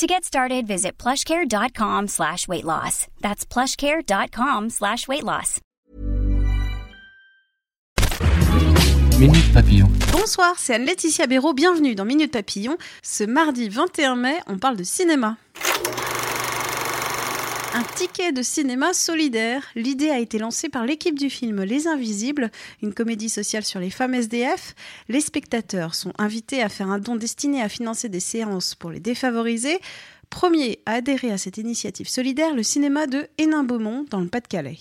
To get started, visit plushcare.com slash weight loss. That's plushcare.com slash weight loss. Minute Papillon. Bonsoir, c'est Anne-Laetitia Béraud, bienvenue dans Minute Papillon. Ce mardi 21 mai, on parle de cinéma. Un ticket de cinéma solidaire. L'idée a été lancée par l'équipe du film Les Invisibles, une comédie sociale sur les femmes SDF. Les spectateurs sont invités à faire un don destiné à financer des séances pour les défavorisés. Premier à adhérer à cette initiative solidaire, le cinéma de Hénin-Beaumont, dans le Pas-de-Calais.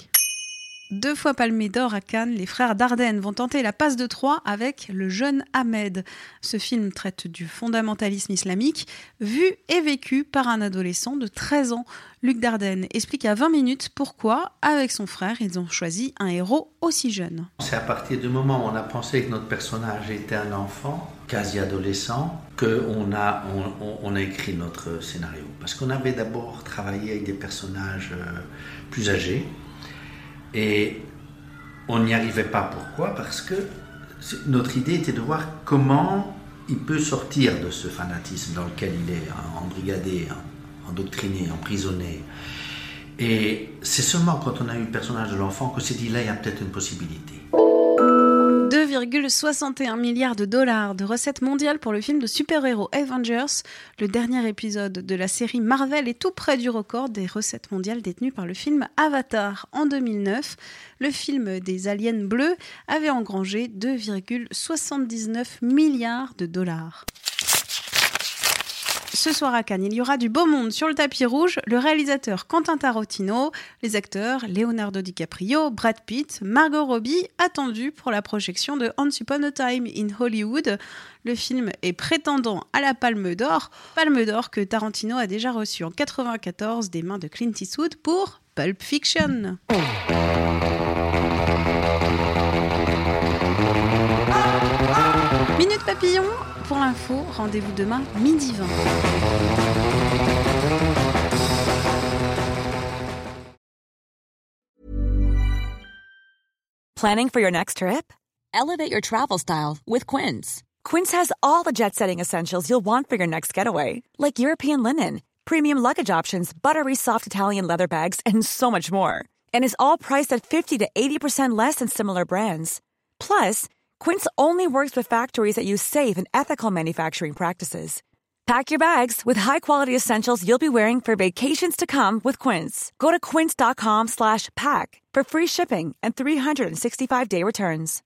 Deux fois palmé d'or à Cannes, les frères Dardenne vont tenter la passe de Troie avec Le jeune Ahmed. Ce film traite du fondamentalisme islamique, vu et vécu par un adolescent de 13 ans. Luc Dardenne explique à 20 minutes pourquoi, avec son frère, ils ont choisi un héros aussi jeune. C'est à partir du moment où on a pensé que notre personnage était un enfant, quasi adolescent, qu'on on a écrit notre scénario. Parce qu'on avait d'abord travaillé avec des personnages euh, plus âgés et on n'y arrivait pas. Pourquoi? Parce que notre idée était de voir comment il peut sortir de ce fanatisme dans lequel il est embrigadé, endoctriné, emprisonné. Et c'est seulement quand on a eu le personnage de l'enfant que s'est dit là, il y a peut-être une possibilité. 2,61 milliards de dollars de recettes mondiales pour le film de super-héros Avengers. Le dernier épisode de la série Marvel est tout près du record des recettes mondiales détenues par le film Avatar en 2009. Le film des aliens bleus avait engrangé 2,79 milliards de dollars. Ce soir à Cannes, il y aura du beau monde sur le tapis rouge. Le réalisateur Quentin Tarantino, les acteurs Leonardo DiCaprio, Brad Pitt, Margot Robbie, attendus pour la projection de Once Upon a Time in Hollywood. Le film est prétendant à la Palme d'Or, Palme d'Or que Tarantino a déjà reçue en 94 des mains de Clint Eastwood pour Pulp Fiction. Minute papillon, pour l'info, rendez-vous demain midi 20. Planning for your next trip? Elevate your travel style with Quince. Quince has all the jet setting essentials you'll want for your next getaway, like European linen, premium luggage options, buttery soft Italian leather bags, and so much more. And is all priced at 50 to 80% less than similar brands. Plus, Quince only works with factories that use safe and ethical manufacturing practices. Pack your bags with high-quality essentials you'll be wearing for vacations to come with Quince. Go to quince.com/pack for free shipping and 365-day returns.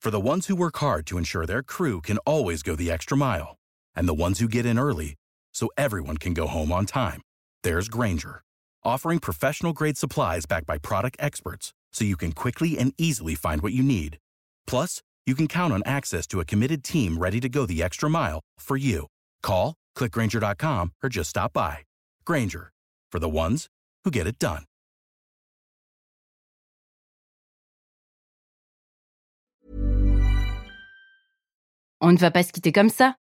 For the ones who work hard to ensure their crew can always go the extra mile, and the ones who get in early so everyone can go home on time, there's Granger, offering professional-grade supplies backed by product experts so you can quickly and easily find what you need. Plus, you can count on access to a committed team ready to go the extra mile for you. Call, clickgranger.com, or just stop by. Granger, for the ones who get it done. On ne va pas se quitter comme ça.